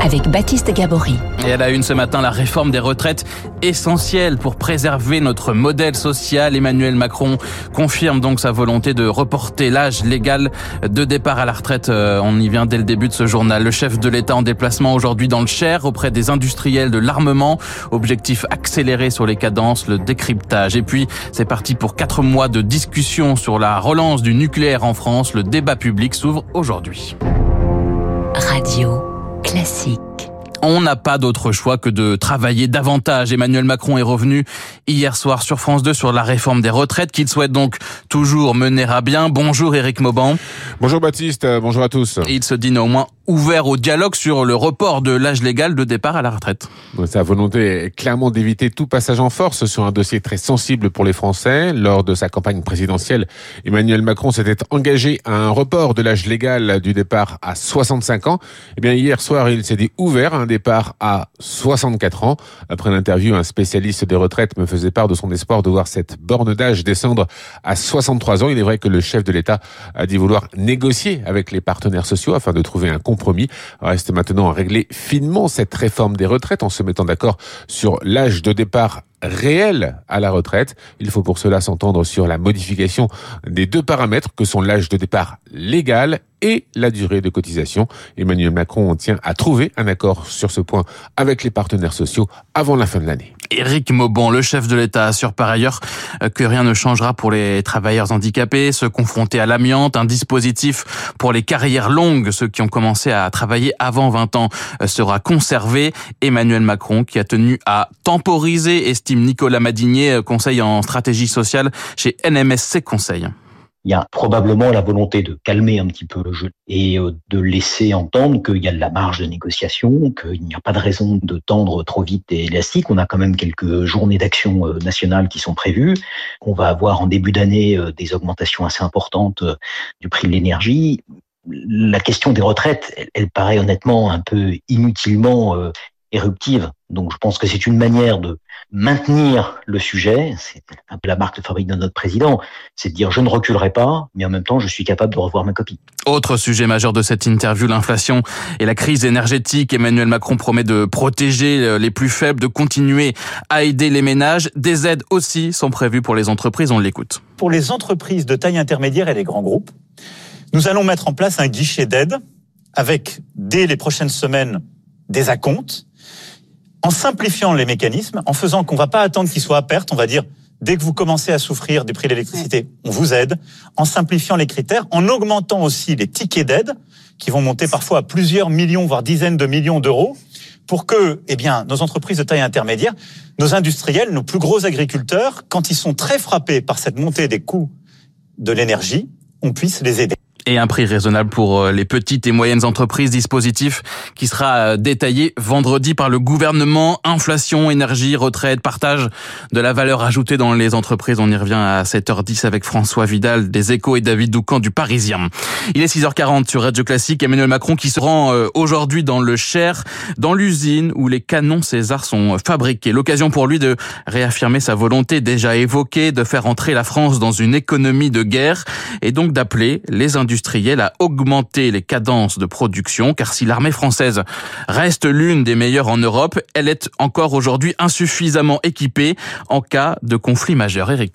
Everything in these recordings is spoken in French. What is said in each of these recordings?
avec Baptiste Gabory. Et elle a une ce matin la réforme des retraites essentielle pour préserver notre modèle social. Emmanuel Macron confirme donc sa volonté de reporter l'âge légal de départ à la retraite. Euh, on y vient dès le début de ce journal. Le chef de l'État en déplacement aujourd'hui dans le Cher auprès des industriels de l'armement. Objectif accéléré sur les cadences, le décryptage. Et puis c'est parti pour quatre mois de discussion sur la relance du nucléaire en France. Le débat public s'ouvre aujourd'hui. Radio classique. On n'a pas d'autre choix que de travailler davantage. Emmanuel Macron est revenu hier soir sur France 2 sur la réforme des retraites qu'il souhaite donc toujours mener à bien. Bonjour Éric Mauban. Bonjour Baptiste, euh, bonjour à tous. Il se dit néanmoins ouvert au dialogue sur le report de l'âge légal de départ à la retraite. Sa volonté est clairement d'éviter tout passage en force sur un dossier très sensible pour les Français. Lors de sa campagne présidentielle, Emmanuel Macron s'était engagé à un report de l'âge légal du départ à 65 ans. Eh bien, hier soir, il s'est dit ouvert à un départ à 64 ans. Après l'interview, un spécialiste des retraites me faisait part de son espoir de voir cette borne d'âge descendre à 63 ans. Il est vrai que le chef de l'État a dit vouloir négocier avec les partenaires sociaux afin de trouver un compromis. Reste maintenant à régler finement cette réforme des retraites en se mettant d'accord sur l'âge de départ réel à la retraite. Il faut pour cela s'entendre sur la modification des deux paramètres que sont l'âge de départ légal et la durée de cotisation. Emmanuel Macron tient à trouver un accord sur ce point avec les partenaires sociaux avant la fin de l'année. Éric Mauban, le chef de l'État, assure par ailleurs euh, que rien ne changera pour les travailleurs handicapés, se confronter à l'amiante, un dispositif pour les carrières longues, ceux qui ont commencé à travailler avant 20 ans, euh, sera conservé. Emmanuel Macron, qui a tenu à temporiser, estime Nicolas Madinier, euh, conseil en stratégie sociale chez NMSC Conseil il y a probablement la volonté de calmer un petit peu le jeu et euh, de laisser entendre qu'il y a de la marge de négociation, qu'il n'y a pas de raison de tendre trop vite et élastique. On a quand même quelques journées d'action euh, nationales qui sont prévues. On va avoir en début d'année euh, des augmentations assez importantes du prix de l'énergie. La question des retraites, elle, paraît honnêtement un peu inutilement éruptive. Donc je pense que c'est une manière de maintenir le sujet, c'est un peu la marque de fabrique de notre président, c'est de dire je ne reculerai pas, mais en même temps je suis capable de revoir ma copie. Autre sujet majeur de cette interview, l'inflation et la crise énergétique. Emmanuel Macron promet de protéger euh, les plus faibles, de continuer à aider les ménages. Des aides aussi sont prévues pour les entreprises, on l'écoute. Pour les entreprises de taille intermédiaire et les grands groupes, nous allons mettre en place un guichet d'aide avec, dès les prochaines semaines, des acomptes en simplifiant les mécanismes, en faisant qu'on va pas attendre qu'ils soient à perte, on va dire dès que vous commencez à souffrir du prix de l'électricité, on vous aide, en simplifiant les critères, en augmentant aussi les tickets d'aide, qui vont monter parfois à plusieurs millions, voire dizaines de millions d'euros, pour que, eh bien, nos entreprises de taille intermédiaire, nos industriels, nos plus gros agriculteurs, quand ils sont très frappés par cette montée des coûts de l'énergie, on puisse les aider et un prix raisonnable pour euh, les petites et moyennes entreprises. Dispositif qui sera euh, détaillé vendredi par le gouvernement. Inflation, énergie, retraite, partage de la valeur ajoutée dans les entreprises. On y revient à 7h10 avec François Vidal des Échos et David Doucan du Parisien. Il est 6h40 sur Radio Classique. Emmanuel Macron qui se rend euh, aujourd'hui dans le Cher, dans l'usine où les canons César sont fabriqués. L'occasion pour lui de réaffirmer sa volonté déjà évoquée de faire entrer la France dans une économie de guerre et donc d'appeler les industriels industriels à augmenter les cadences de production, car si l'armée française reste l'une des meilleures en Europe, elle est encore aujourd'hui insuffisamment équipée en cas de conflit majeur. Eric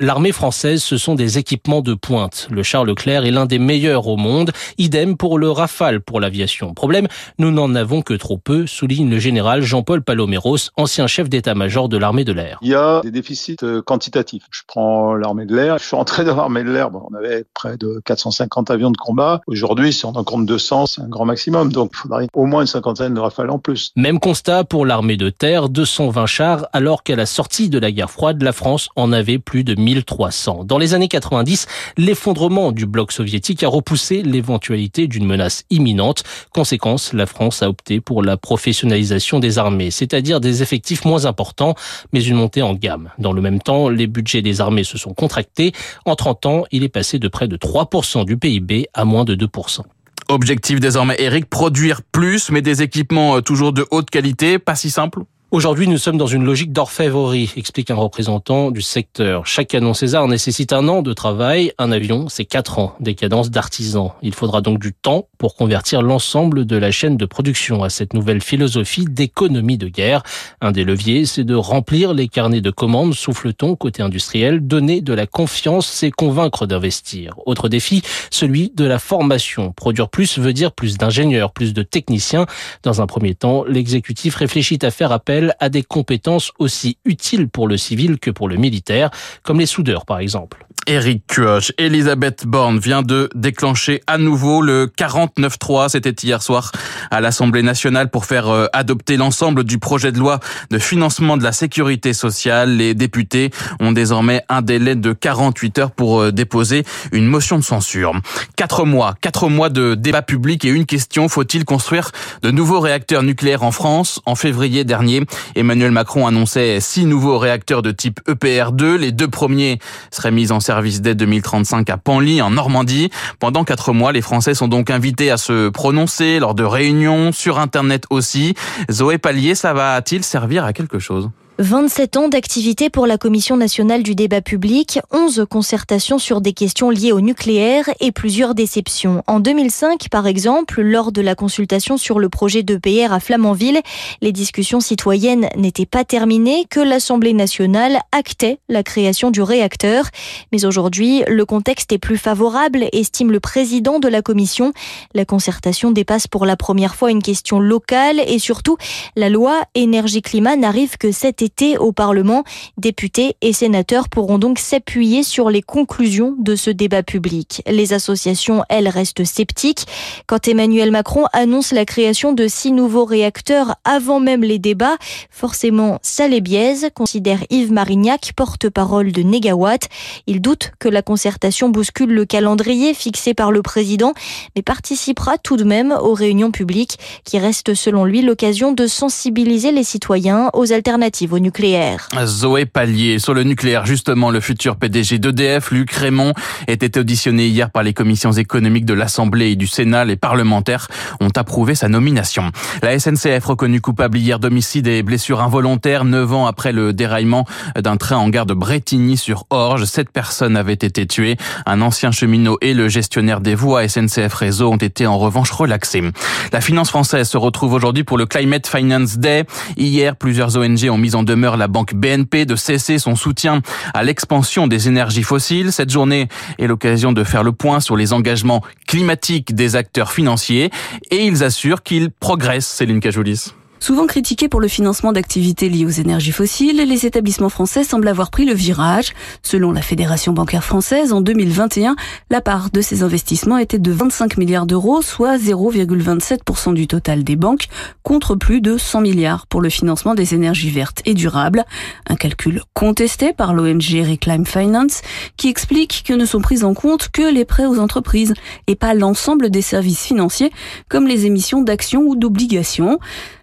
l'armée française, ce sont des équipements de pointe. Le Charles Leclerc est l'un des meilleurs au monde. Idem pour le Rafale pour l'aviation. Problème, nous n'en avons que trop peu, souligne le général Jean-Paul Paloméros, ancien chef d'état-major de l'armée de l'air. Il y a des déficits euh, quantitatifs. Je prends l'armée de l'air. Je suis rentré dans l'armée de l'air. on avait près de 450 avions de combat. Aujourd'hui, si on en compte 200, c'est un grand maximum. Donc, il faudrait au moins une cinquantaine de Rafales en plus. Même constat pour l'armée de terre, 220 chars, alors qu'à la sortie de la guerre froide, la France en avait plus de 1000 1300. Dans les années 90, l'effondrement du bloc soviétique a repoussé l'éventualité d'une menace imminente. Conséquence, la France a opté pour la professionnalisation des armées, c'est-à-dire des effectifs moins importants, mais une montée en gamme. Dans le même temps, les budgets des armées se sont contractés. En 30 ans, il est passé de près de 3% du PIB à moins de 2%. Objectif désormais, Eric, produire plus, mais des équipements euh, toujours de haute qualité, pas si simple? Aujourd'hui, nous sommes dans une logique d'orfèvrerie, explique un représentant du secteur. Chaque canon César nécessite un an de travail. Un avion, c'est quatre ans, des cadences d'artisans. Il faudra donc du temps pour convertir l'ensemble de la chaîne de production à cette nouvelle philosophie d'économie de guerre. Un des leviers, c'est de remplir les carnets de commandes, souffle-t-on, côté industriel, donner de la confiance, c'est convaincre d'investir. Autre défi, celui de la formation. Produire plus veut dire plus d'ingénieurs, plus de techniciens. Dans un premier temps, l'exécutif réfléchit à faire appel à des compétences aussi utiles pour le civil que pour le militaire, comme les soudeurs par exemple. Eric Cuoche, Elisabeth Borne vient de déclencher à nouveau le 49-3, c'était hier soir à l'Assemblée nationale pour faire euh, adopter l'ensemble du projet de loi de financement de la sécurité sociale. Les députés ont désormais un délai de 48 heures pour euh, déposer une motion de censure. Quatre mois, quatre mois de débat public et une question, faut-il construire de nouveaux réacteurs nucléaires en France? En février dernier, Emmanuel Macron annonçait six nouveaux réacteurs de type EPR2. Les deux premiers seraient mis en service dès 2035 à Panly, en Normandie. Pendant quatre mois, les Français sont donc invités à se prononcer lors de réunions, sur Internet aussi. Zoé Pallier, ça va-t-il servir à quelque chose? 27 ans d'activité pour la Commission nationale du débat public, 11 concertations sur des questions liées au nucléaire et plusieurs déceptions. En 2005, par exemple, lors de la consultation sur le projet d'EPR à Flamanville, les discussions citoyennes n'étaient pas terminées, que l'Assemblée nationale actait la création du réacteur. Mais aujourd'hui, le contexte est plus favorable, estime le président de la Commission. La concertation dépasse pour la première fois une question locale et surtout, la loi énergie-climat n'arrive que cet été au Parlement. Députés et sénateurs pourront donc s'appuyer sur les conclusions de ce débat public. Les associations, elles, restent sceptiques. Quand Emmanuel Macron annonce la création de six nouveaux réacteurs avant même les débats, forcément, ça les biaise, considère Yves Marignac, porte-parole de Negawatt. Il doute que la concertation bouscule le calendrier fixé par le président, mais participera tout de même aux réunions publiques qui restent selon lui l'occasion de sensibiliser les citoyens aux alternatives au Zoé Pallier, sur le nucléaire, justement, le futur PDG d'EDF, Luc Raymond, était auditionné hier par les commissions économiques de l'Assemblée et du Sénat. Les parlementaires ont approuvé sa nomination. La SNCF reconnue coupable hier d'homicide et blessures involontaires, neuf ans après le déraillement d'un train en gare de Bretigny sur Orge. Sept personnes avaient été tuées. Un ancien cheminot et le gestionnaire des voies SNCF Réseau ont été en revanche relaxés. La finance française se retrouve aujourd'hui pour le Climate Finance Day. Hier, plusieurs ONG ont mis en demeure la banque BNP de cesser son soutien à l'expansion des énergies fossiles. Cette journée est l'occasion de faire le point sur les engagements climatiques des acteurs financiers et ils assurent qu'ils progressent, Céline Cajoulis. Souvent critiqués pour le financement d'activités liées aux énergies fossiles, les établissements français semblent avoir pris le virage. Selon la Fédération bancaire française, en 2021, la part de ces investissements était de 25 milliards d'euros, soit 0,27% du total des banques, contre plus de 100 milliards pour le financement des énergies vertes et durables. Un calcul contesté par l'ONG Reclaim Finance, qui explique que ne sont prises en compte que les prêts aux entreprises et pas l'ensemble des services financiers, comme les émissions d'actions ou d'obligations.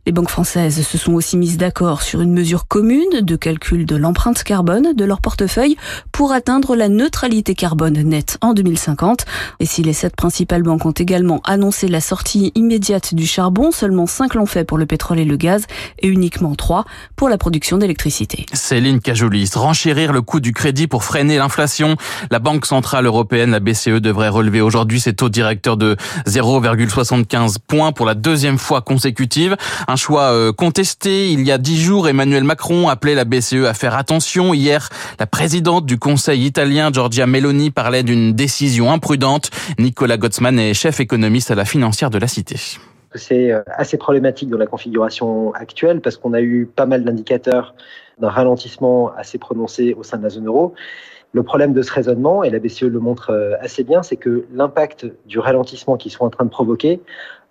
Les banques françaises se sont aussi mises d'accord sur une mesure commune de calcul de l'empreinte carbone de leur portefeuille pour atteindre la neutralité carbone nette en 2050. Et si les sept principales banques ont également annoncé la sortie immédiate du charbon, seulement cinq l'ont fait pour le pétrole et le gaz et uniquement trois pour la production d'électricité. Céline Cajolis, renchérir le coût du crédit pour freiner l'inflation. La Banque Centrale Européenne, la BCE, devrait relever aujourd'hui ses taux directeurs de 0,75 points pour la deuxième fois consécutive. Un choix euh, contesté. Il y a dix jours, Emmanuel Macron appelait la BCE à faire attention. Hier, la présidente du Conseil italien, Giorgia Meloni, parlait d'une décision imprudente. Nicolas Gottsman est chef économiste à la financière de la Cité c'est euh, assez problématique dans la configuration actuelle parce qu'on a eu pas mal d'indicateurs d'un ralentissement assez prononcé au sein de la zone euro. Le problème de ce raisonnement, et la BCE le montre euh, assez bien, c'est que l'impact du ralentissement qu'ils sont en train de provoquer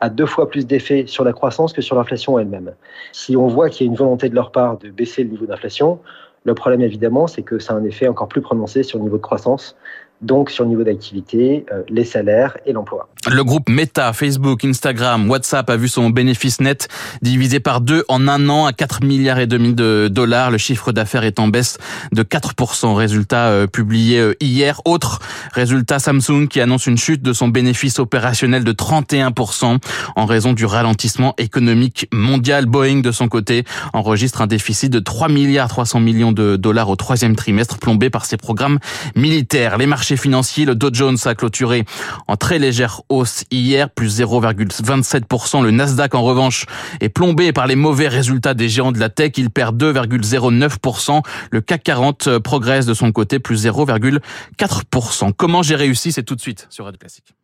a deux fois plus d'effet sur la croissance que sur l'inflation elle-même. Si on voit qu'il y a une volonté de leur part de baisser le niveau d'inflation, le problème évidemment, c'est que ça a un effet encore plus prononcé sur le niveau de croissance donc sur le niveau d'activité, euh, les salaires et l'emploi. Le groupe Meta, Facebook, Instagram, WhatsApp a vu son bénéfice net divisé par deux en un an à 4 milliards et demi de dollars. Le chiffre d'affaires est en baisse de 4%. Résultat euh, publié euh, hier. Autre résultat, Samsung qui annonce une chute de son bénéfice opérationnel de 31% en raison du ralentissement économique mondial. Boeing, de son côté, enregistre un déficit de 3 milliards 300 millions de dollars au troisième trimestre, plombé par ses programmes militaires. Les marchés financiers, le Dow Jones a clôturé en très légère hausse hier, plus 0,27%. Le Nasdaq, en revanche, est plombé par les mauvais résultats des géants de la tech. Il perd 2,09%. Le CAC 40 progresse de son côté, plus 0,4%. Comment j'ai réussi C'est tout de suite sur Radio Classique.